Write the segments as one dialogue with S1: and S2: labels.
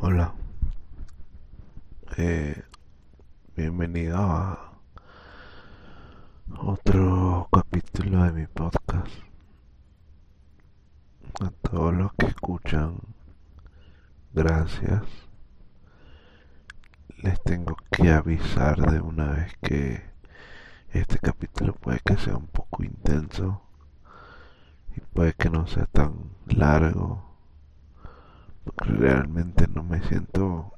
S1: Hola, eh, bienvenido a otro capítulo de mi podcast. A todos los que escuchan, gracias. Les tengo que avisar de una vez que este capítulo puede que sea un poco intenso y puede que no sea tan largo realmente no me siento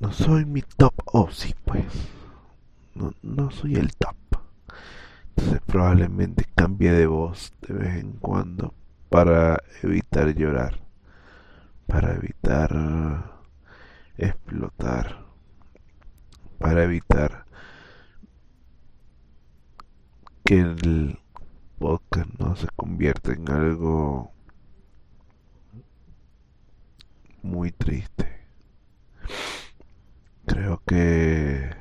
S1: no soy mi top o sí pues no, no soy el top. Entonces probablemente cambie de voz de vez en cuando para evitar llorar para evitar explotar para evitar que el podcast no se convierta en algo muy triste. Creo que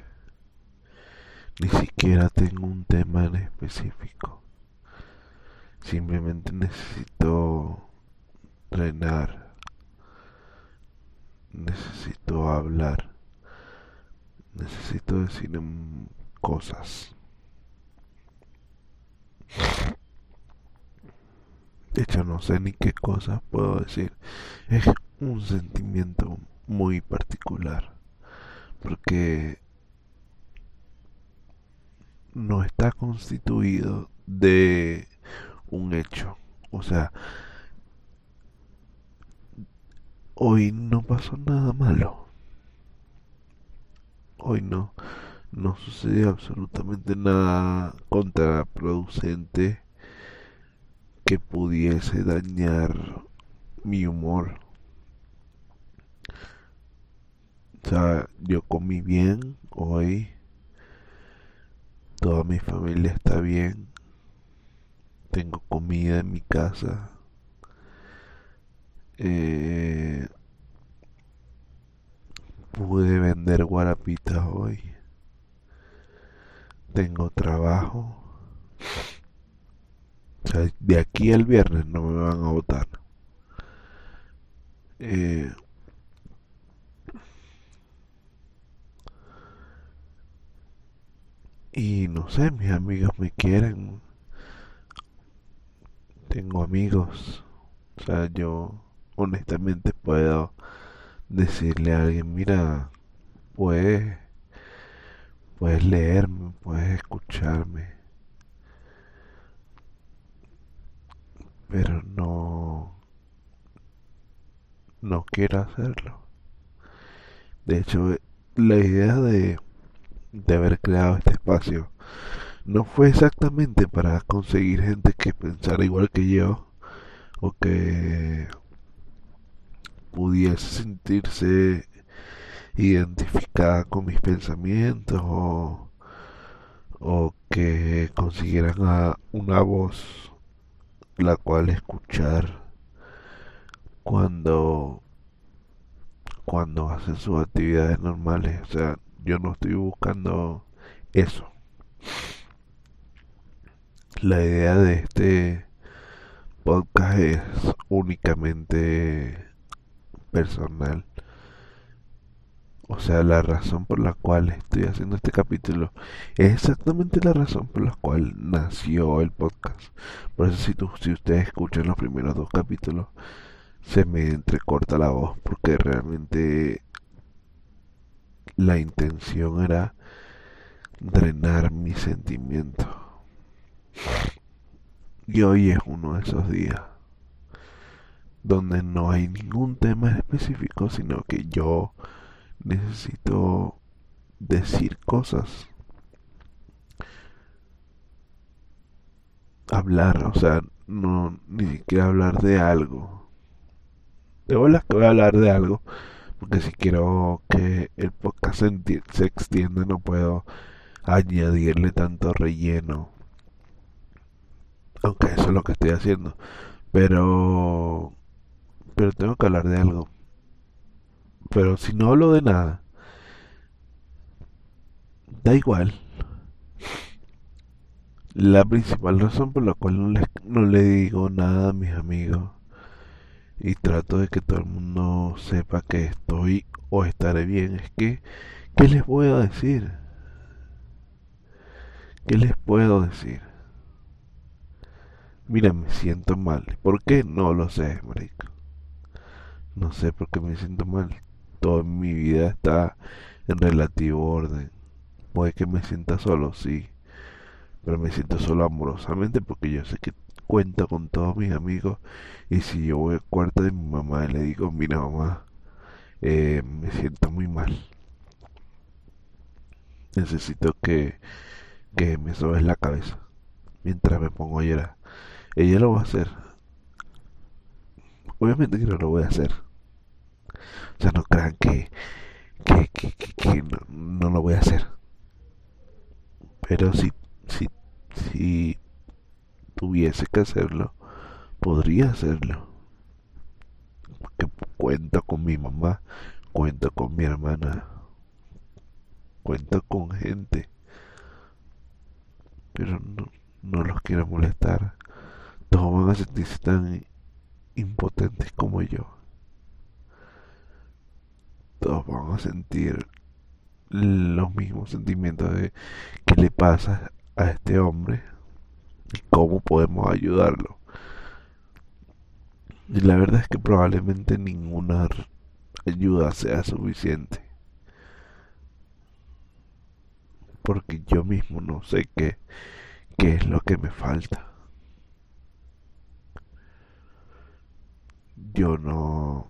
S1: ni siquiera tengo un tema en específico. Simplemente necesito drenar. Necesito hablar. Necesito decir cosas. De hecho, no sé ni qué cosas puedo decir. Es un sentimiento muy particular. Porque no está constituido de un hecho. O sea, hoy no pasó nada malo. Hoy no, no sucedió absolutamente nada contraproducente que pudiese dañar mi humor. O sea, yo comí bien hoy. Toda mi familia está bien. Tengo comida en mi casa. Eh, pude vender guarapitas hoy. Tengo trabajo de aquí al viernes no me van a votar. Eh, y no sé, mis amigos me quieren. Tengo amigos. O sea, yo honestamente puedo decirle a alguien, mira, puedes, puedes leerme, puedes escucharme pero no no quiero hacerlo de hecho la idea de, de haber creado este espacio. No fue exactamente para conseguir gente que pensara igual que yo o que pudiese sentirse identificada con mis pensamientos o, o que consiguieran una voz la cual escuchar cuando cuando hacen sus actividades normales. O sea yo no estoy buscando eso la idea de este podcast es únicamente personal o sea, la razón por la cual estoy haciendo este capítulo es exactamente la razón por la cual nació el podcast. Por eso si, tú, si ustedes escuchan los primeros dos capítulos, se me entrecorta la voz porque realmente la intención era drenar mis sentimientos. Y hoy es uno de esos días donde no hay ningún tema específico, sino que yo necesito decir cosas. Hablar, o sea, no ni siquiera hablar de algo. De bolas que voy a hablar de algo, porque si quiero que el podcast se, extienda no puedo añadirle tanto relleno. Aunque eso es lo que estoy haciendo. Pero pero tengo que hablar de algo. Pero si no hablo de nada, da igual. La principal razón por la cual no le, no le digo nada a mis amigos y trato de que todo el mundo sepa que estoy o estaré bien. Es que, ¿qué les puedo decir? ¿Qué les puedo decir? Mira, me siento mal. ¿Por qué? No lo sé, marico. No sé por qué me siento mal. Toda mi vida está en relativo orden. Puede que me sienta solo, sí. Pero me siento solo amorosamente porque yo sé que cuento con todos mis amigos. Y si yo voy al cuarto de mi mamá y le digo, mira mamá, eh, me siento muy mal. Necesito que, que me sobes la cabeza mientras me pongo a llorar. Ella lo va a hacer. Obviamente que no lo voy a hacer. O sea, no crean que, que, que, que, no, lo voy a hacer. Pero si, si, si tuviese que hacerlo, podría hacerlo. Porque cuento con mi mamá, cuento con mi hermana, cuento con gente. Pero no, no los quiero molestar todos van a sentirse tan impotentes como yo. Todos van a sentir los mismos sentimientos de qué le pasa a este hombre y cómo podemos ayudarlo. Y la verdad es que probablemente ninguna ayuda sea suficiente. Porque yo mismo no sé qué, qué es lo que me falta. yo no...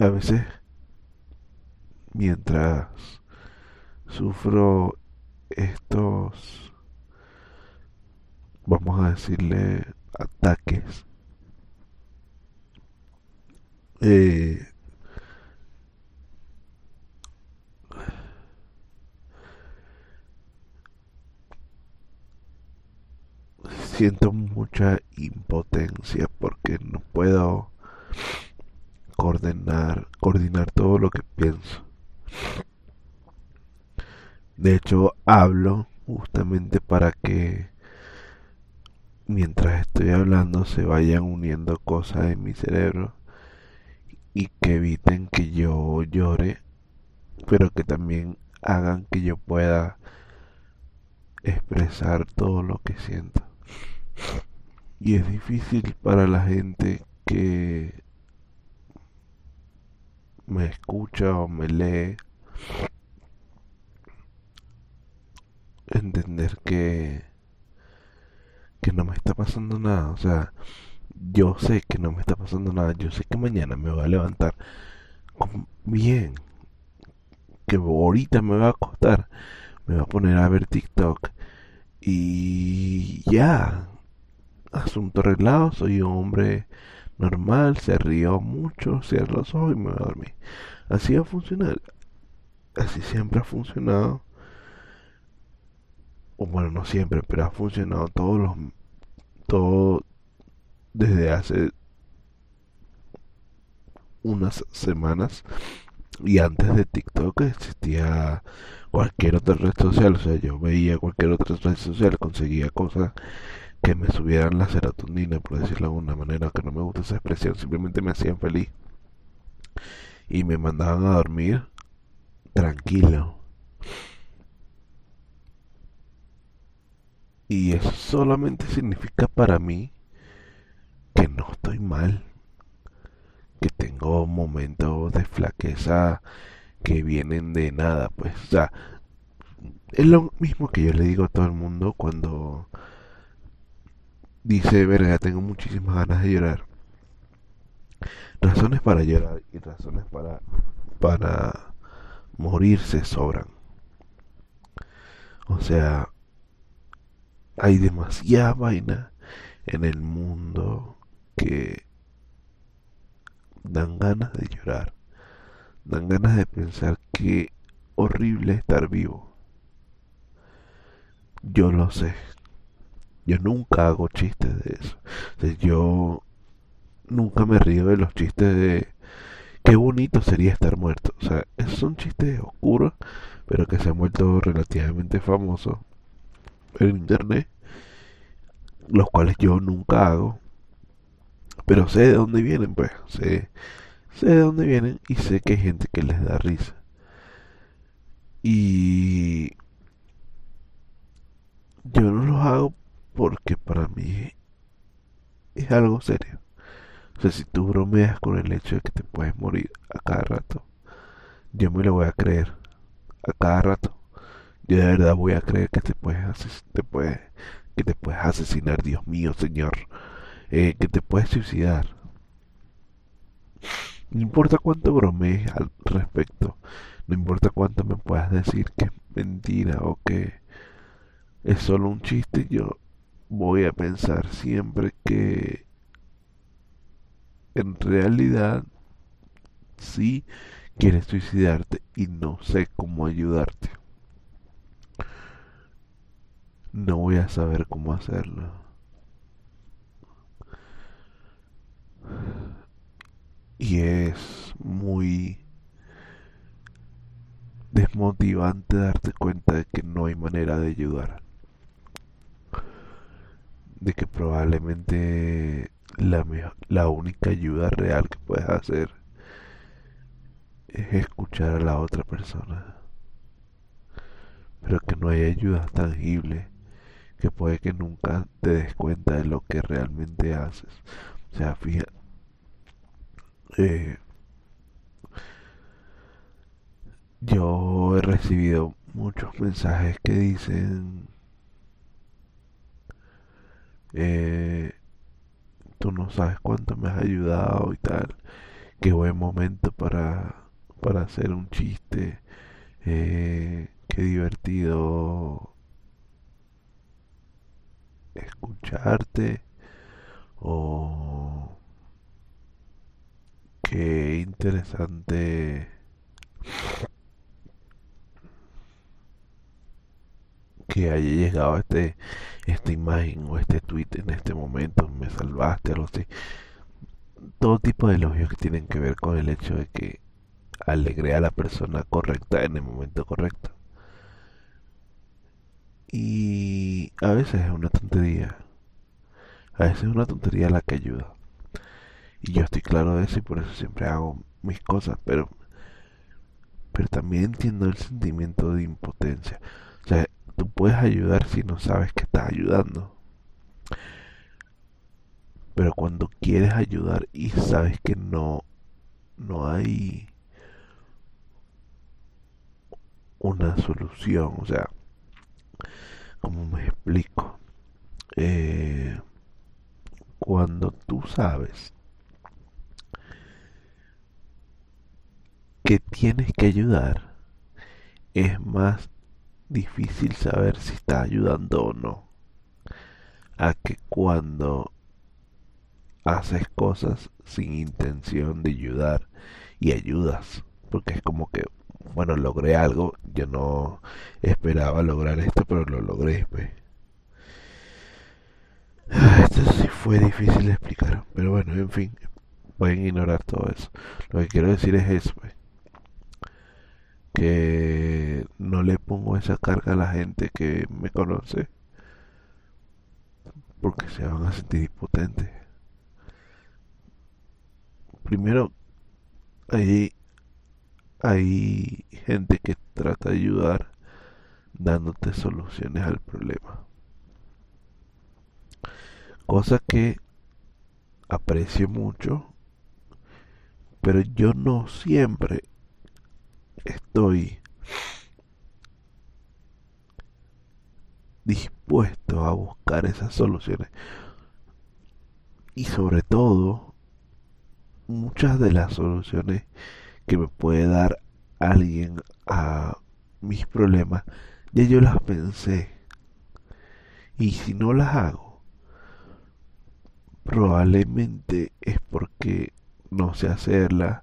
S1: A veces, mientras sufro estos, vamos a decirle, ataques, eh, siento mucha impotencia porque no puedo coordinar, coordinar todo lo que pienso. De hecho, hablo justamente para que mientras estoy hablando se vayan uniendo cosas en mi cerebro y que eviten que yo llore, pero que también hagan que yo pueda expresar todo lo que siento. Y es difícil para la gente que me escucha o me lee entender que que no me está pasando nada, o sea, yo sé que no me está pasando nada, yo sé que mañana me voy a levantar bien, que ahorita me va a acostar, me va a poner a ver TikTok y ya, asunto arreglado, soy un hombre normal, se rió mucho, cierro los ojos y me voy a dormir. Así va a funcionar. Así siempre ha funcionado. Bueno, no siempre, pero ha funcionado todos los todo desde hace unas semanas y antes de TikTok existía cualquier otra red social, o sea, yo veía cualquier otra red social, conseguía cosas que me subieran la serotonina, por decirlo de alguna manera, que no me gusta esa expresión, simplemente me hacían feliz. Y me mandaban a dormir tranquilo. Y eso solamente significa para mí que no estoy mal, que tengo momentos de flaqueza que vienen de nada, pues, o sea, es lo mismo que yo le digo a todo el mundo cuando dice, verga, tengo muchísimas ganas de llorar. Razones para llorar y razones para, para morirse sobran. O sea, hay demasiada vaina en el mundo que dan ganas de llorar. Dan ganas de pensar que horrible estar vivo. Yo lo sé. Yo nunca hago chistes de eso. yo nunca me río de los chistes de qué bonito sería estar muerto. O sea, esos son chistes oscuros, pero que se han vuelto relativamente famosos en internet, los cuales yo nunca hago, pero sé de dónde vienen, pues, sé, sé de dónde vienen y sé que hay gente que les da risa. Y yo no los hago porque para mí es algo serio. O sea, si tú bromeas con el hecho de que te puedes morir a cada rato, yo me lo voy a creer a cada rato. Yo de verdad voy a creer que te puedes, te puedes, que te puedes asesinar, Dios mío, Señor, eh, que te puedes suicidar. No importa cuánto bromees al respecto, no importa cuánto me puedas decir que es mentira o que es solo un chiste, yo voy a pensar siempre que en realidad sí quieres suicidarte y no sé cómo ayudarte. No voy a saber cómo hacerlo. Y es muy desmotivante darte cuenta de que no hay manera de ayudar. De que probablemente la, la única ayuda real que puedes hacer es escuchar a la otra persona. Pero que no hay ayuda tangible que puede que nunca te des cuenta de lo que realmente haces. O sea, fíjate. Eh, yo he recibido muchos mensajes que dicen eh, tú no sabes cuánto me has ayudado y tal qué buen momento para para hacer un chiste eh, qué divertido escucharte o qué interesante que haya llegado este esta imagen o este tweet en este momento. Me salvaste algo así. Todo tipo de elogios que tienen que ver con el hecho de que alegré a la persona correcta en el momento correcto y a veces es una tontería. A veces es una tontería la que ayuda. Y yo estoy claro de eso y por eso siempre hago mis cosas, pero pero también entiendo el sentimiento de impotencia. O sea, tú puedes ayudar si no sabes que estás ayudando. Pero cuando quieres ayudar y sabes que no no hay una solución, o sea, ¿Cómo me explico? Eh, cuando tú sabes que tienes que ayudar, es más difícil saber si estás ayudando o no. A que cuando haces cosas sin intención de ayudar y ayudas, porque es como que bueno, logré algo. Yo no esperaba lograr esto, pero lo logré. Pues. Ah, esto sí fue difícil de explicar, pero bueno, en fin, pueden ignorar todo eso. Lo que quiero decir es eso, pues. que no le pongo esa carga a la gente que me conoce, porque se van a sentir impotentes. Primero, ahí hay gente que trata de ayudar dándote soluciones al problema. Cosa que aprecio mucho, pero yo no siempre estoy dispuesto a buscar esas soluciones. Y sobre todo, muchas de las soluciones que me puede dar alguien a mis problemas, ya yo las pensé. Y si no las hago, probablemente es porque no sé hacerla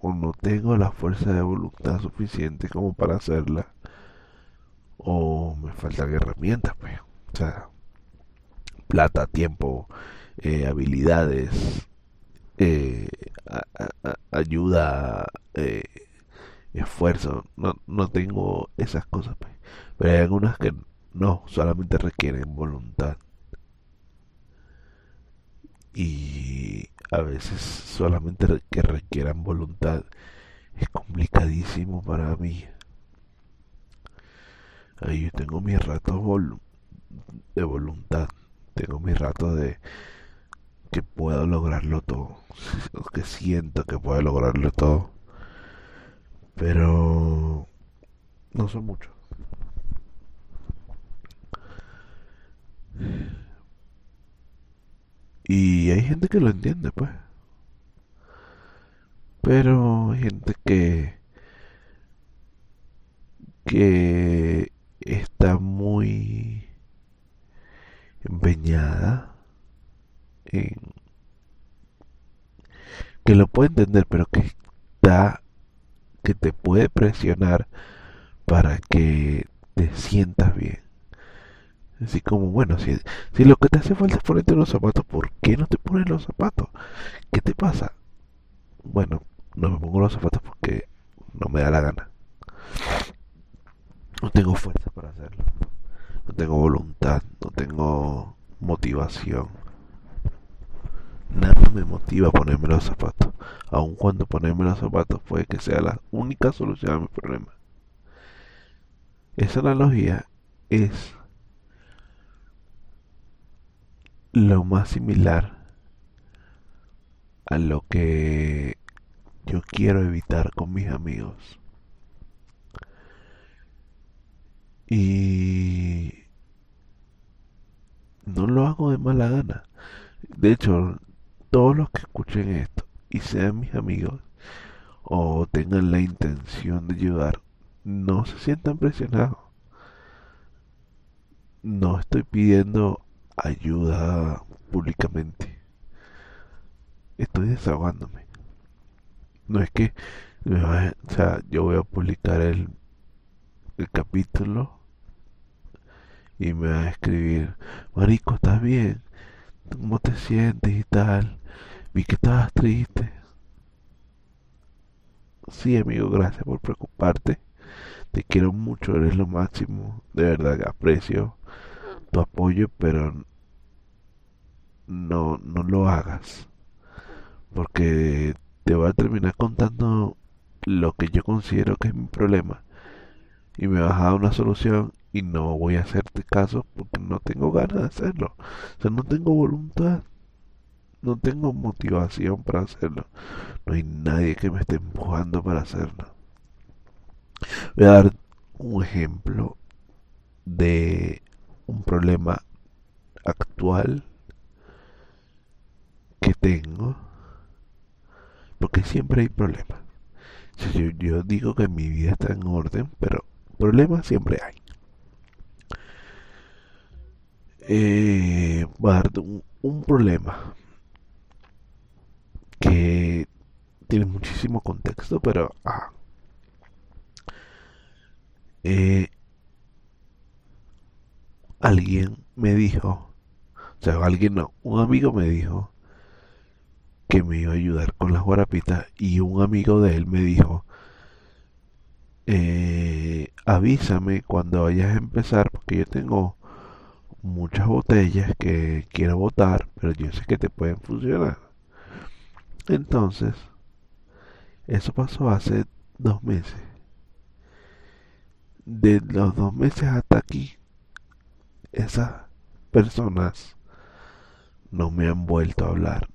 S1: o no tengo la fuerza de voluntad suficiente como para hacerla o me faltan herramientas, pues. O sea, plata, tiempo, eh, habilidades, eh, ayuda, eh, esfuerzo. No, no tengo esas cosas, pues. pero hay algunas que no, solamente requieren voluntad. Y a veces solamente que requieran voluntad es complicadísimo para mí. Ahí yo tengo mis ratos de voluntad, tengo mis ratos de que puedo lograrlo todo, que siento que puedo lograrlo todo, pero no son muchos. Y hay gente que lo entiende, pues. Pero hay gente que que está muy empeñada que lo puede entender, pero que está que te puede presionar para que te sientas bien. Así como, bueno, si, si lo que te hace falta es ponerte los zapatos, ¿por qué no te pones los zapatos? ¿Qué te pasa? Bueno, no me pongo los zapatos porque no me da la gana. No tengo fuerza para hacerlo. No tengo voluntad, no tengo motivación. Nada me motiva a ponerme los zapatos. Aun cuando ponerme los zapatos puede que sea la única solución a mi problema. Esa analogía es lo más similar a lo que yo quiero evitar con mis amigos. Y no lo hago de mala gana. De hecho, todos los que escuchen esto y sean mis amigos o tengan la intención de ayudar, no se sientan presionados. No estoy pidiendo ayuda públicamente. Estoy desahogándome. No es que, o sea, yo voy a publicar el, el capítulo y me va a escribir, Marico, ¿estás bien? ¿Cómo te sientes y tal? Vi que estabas triste. Sí, amigo, gracias por preocuparte. Te quiero mucho, eres lo máximo. De verdad que aprecio tu apoyo, pero no, no lo hagas. Porque te voy a terminar contando lo que yo considero que es mi problema. Y me vas a dar una solución y no voy a hacerte caso porque no tengo ganas de hacerlo. O sea, no tengo voluntad. No tengo motivación para hacerlo. No hay nadie que me esté empujando para hacerlo. Voy a dar un ejemplo de un problema actual que tengo, porque siempre hay problemas. Yo, digo que mi vida está en orden, pero problemas siempre hay. Eh, un, un problema que tiene muchísimo contexto, pero ah, eh, alguien me dijo, o sea, alguien no, un amigo me dijo que me iba a ayudar con las guarapitas y un amigo de él me dijo, eh, avísame cuando vayas a empezar porque yo tengo muchas botellas que quiero botar, pero yo sé que te pueden funcionar. Entonces, eso pasó hace dos meses. De los dos meses hasta aquí, esas personas no me han vuelto a hablar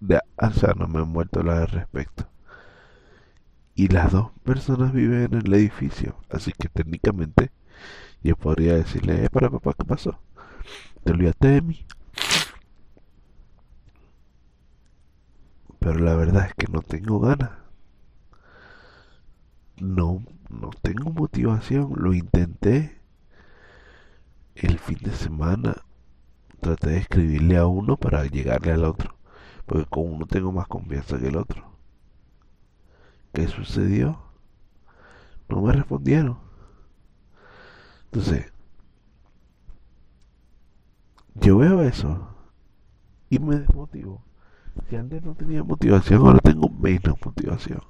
S1: de, o sea, no me han vuelto a hablar al respecto. Y las dos personas viven en el edificio, así que técnicamente yo podría decirle, eh, para papá, ¿qué pasó? Te olvidaste de mí. Pero la verdad es que no tengo ganas. No, no tengo motivación. Lo intenté el fin de semana. Traté de escribirle a uno para llegarle al otro. Porque con uno tengo más confianza que el otro. ¿Qué sucedió? No me respondieron. Entonces, yo veo eso y me desmotivo. Si antes no tenía motivación, ahora tengo menos motivación.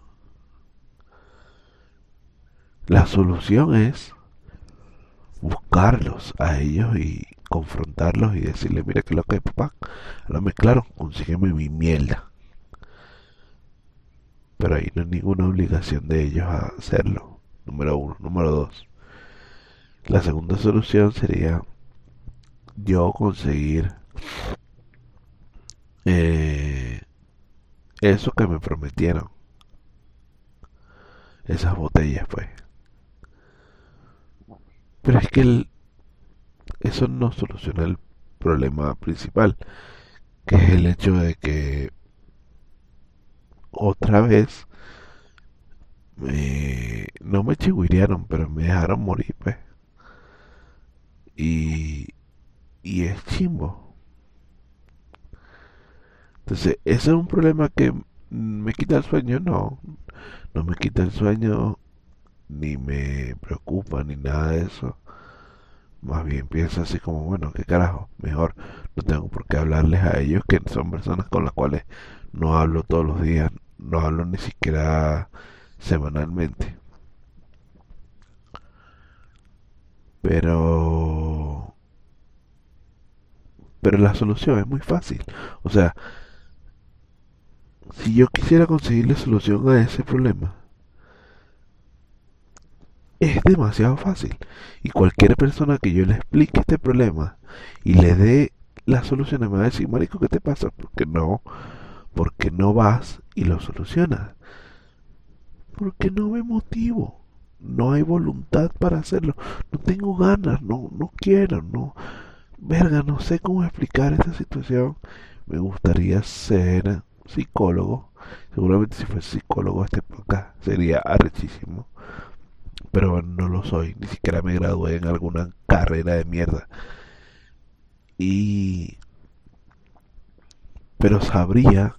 S1: La solución es buscarlos a ellos y confrontarlos y decirle, mira que lo que hay papá, lo claro, consígueme mi mierda. pero ahí no hay ninguna obligación de ellos a hacerlo. Número uno. Número dos. La segunda solución sería yo conseguir eh, eso que me prometieron. Esas botellas, pues. Pero es que eso no soluciona el problema principal, que es el hecho de que otra vez no me chigüirearon, pero me dejaron morir, pues. Y, y es chimbo. Entonces, ¿ese es un problema que me quita el sueño? No, no me quita el sueño, ni me preocupa, ni nada de eso. Más bien pienso así como, bueno, qué carajo, mejor no tengo por qué hablarles a ellos, que son personas con las cuales no hablo todos los días, no hablo ni siquiera semanalmente. Pero... Pero la solución es muy fácil. O sea, si yo quisiera conseguirle solución a ese problema, es demasiado fácil. Y cualquier persona que yo le explique este problema y le dé la solución me va a decir, Marico, ¿qué te pasa? Porque no, porque no vas y lo solucionas. Porque no me motivo. No hay voluntad para hacerlo. No tengo ganas, no, no quiero, no. Verga, no sé cómo explicar esta situación. Me gustaría ser psicólogo. Seguramente si fuese psicólogo este podcast sería arrechísimo pero no lo soy, ni siquiera me gradué en alguna carrera de mierda. Y... Pero sabría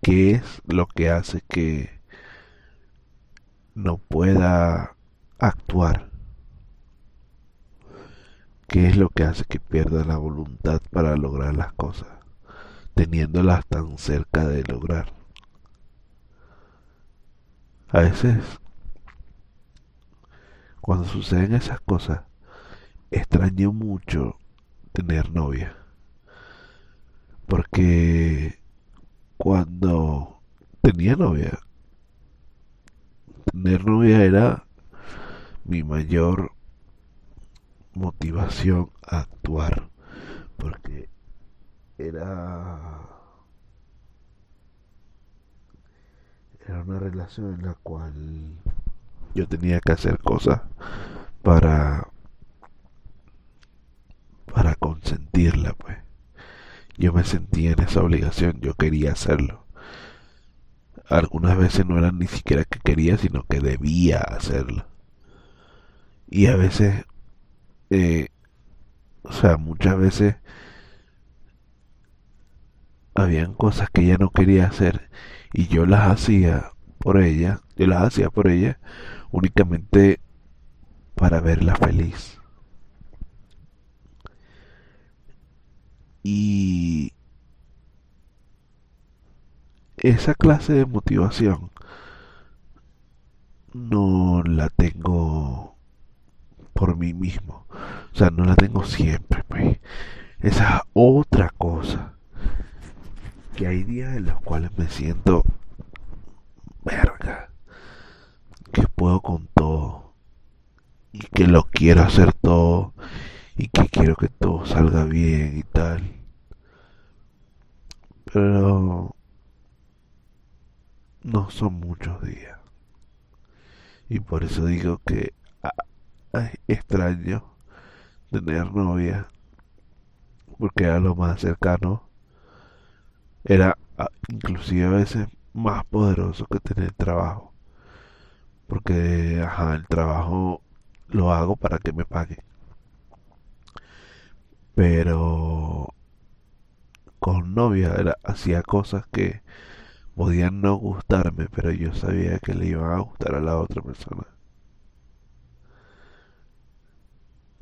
S1: qué es lo que hace que no pueda actuar. ¿Qué es lo que hace que pierda la voluntad para lograr las cosas, teniéndolas tan cerca de lograr? A veces cuando suceden esas cosas, extraño mucho tener novia. Porque cuando tenía novia, tener novia era mi mayor motivación a actuar. Porque era era una relación en la cual yo tenía que hacer cosas para para consentirla pues yo me sentía en esa obligación yo quería hacerlo algunas veces no era ni siquiera que quería sino que debía hacerlo y a veces eh, o sea muchas veces habían cosas que ella no quería hacer y yo las hacía por ella yo las hacía por ella únicamente para verla feliz. Y esa clase de motivación no la tengo por mí mismo. O sea, no la tengo siempre, pues. Esa es otra cosa. Que hay días en los cuales me siento verga que puedo con todo y que lo quiero hacer todo y que quiero que todo salga bien y tal. Pero no son muchos días. Y por eso digo que es extraño tener novia. Porque era lo más cercano. Era inclusive a veces más poderoso que tener trabajo porque ajá, el trabajo lo hago para que me pague. Pero con novia era, hacía cosas que podían no gustarme, pero yo sabía que le iban a gustar a la otra persona.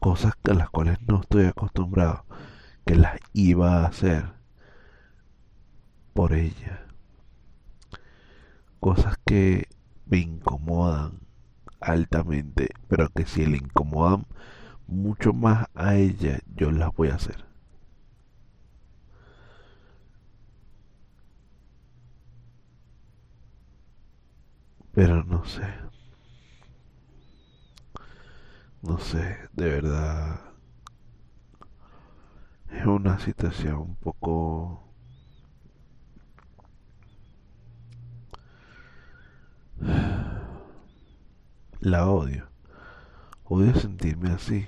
S1: Cosas a las cuales no estoy acostumbrado, que las iba a hacer por ella. Cosas que me incomodan altamente, pero que si le incomodan mucho más a ella, yo las voy a hacer. Pero no sé. No sé, de verdad. Es una situación un poco... La odio. Odio sentirme así.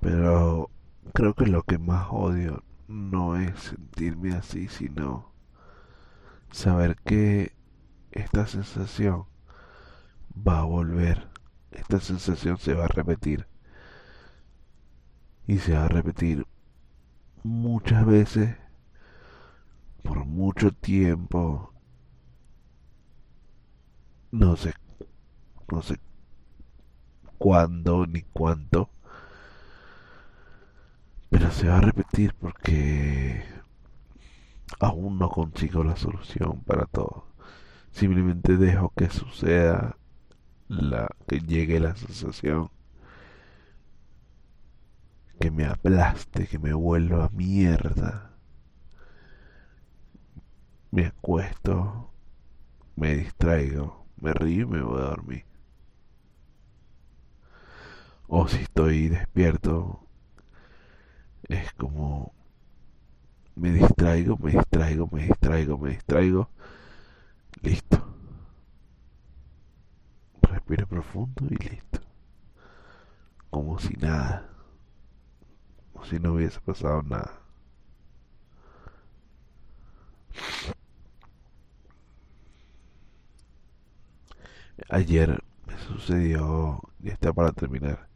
S1: Pero creo que lo que más odio no es sentirme así, sino saber que esta sensación va a volver, esta sensación se va a repetir. Y se va a repetir muchas veces por mucho tiempo. No sé no sé cuándo ni cuánto. Pero se va a repetir porque aún no consigo la solución para todo. Simplemente dejo que suceda la que llegue la sensación que me aplaste, que me vuelva mierda. Me acuesto, me distraigo, me río y me voy a dormir. O si estoy despierto, es como me distraigo, me distraigo, me distraigo, me distraigo. Listo. Respiro profundo y listo. Como si nada. Como si no hubiese pasado nada. Ayer me sucedió, y está para terminar.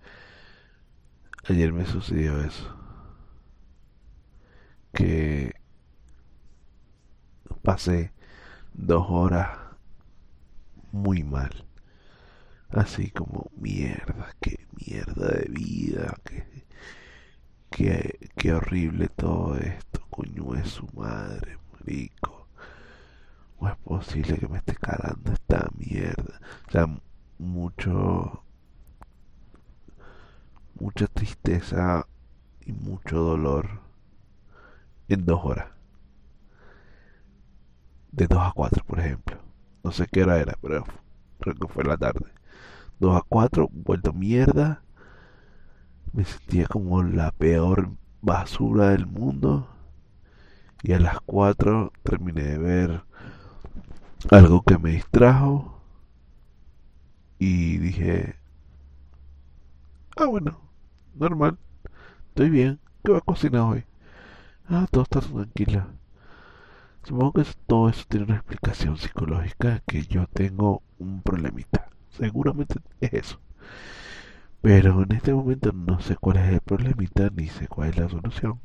S1: Ayer me sucedió eso que pasé dos horas muy mal. Así como mierda, qué mierda de vida, qué, qué, horrible todo esto, coño es su madre, marico. ¿Cómo es posible que me esté calando esta mierda? O sea, mucho, mucha tristeza y mucho dolor en dos horas. De 2 a 4, por ejemplo. No sé qué hora era, pero creo que fue la tarde. 2 a 4, vuelto mierda. Me sentía como la peor basura del mundo. Y a las 4 terminé de ver algo que me distrajo. Y dije, ah bueno, normal, estoy bien, ¿qué va a cocinar hoy? Ah, todo está tranquila. Supongo que todo eso tiene una explicación psicológica que yo tengo un problemita. Seguramente es eso. Pero en este momento no sé cuál es el problemita ni sé cuál es la solución.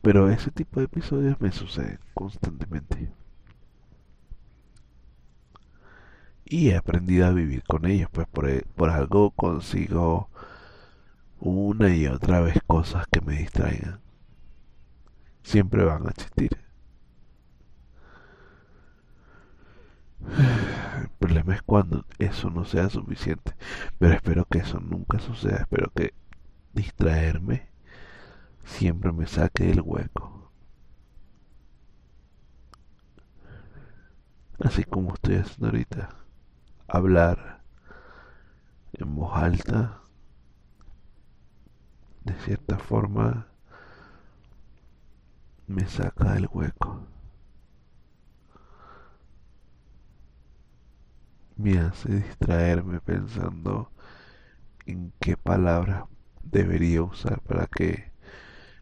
S1: Pero ese tipo de episodios me suceden constantemente. Y he aprendido a vivir con ellos, pues por, por algo consigo una y otra vez cosas que me distraigan. Siempre van a existir. El problema es cuando eso no sea suficiente. Pero espero que eso nunca suceda. Espero que distraerme siempre me saque del hueco. Así como estoy haciendo ahorita. Hablar en voz alta de cierta forma me saca del hueco. Me hace distraerme pensando en qué palabras debería usar para que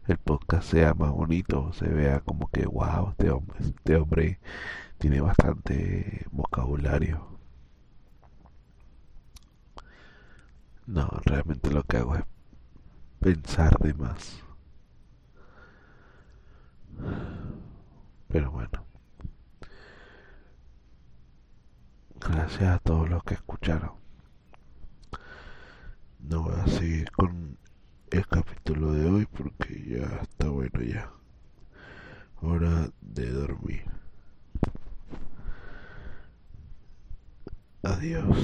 S1: el podcast sea más bonito, se vea como que wow, este hombre, este hombre tiene bastante vocabulario. No, realmente lo que hago es pensar de más. Pero bueno. Gracias a todos los que escucharon. No voy a seguir con el capítulo de hoy porque ya está bueno ya. Hora de dormir. Adiós.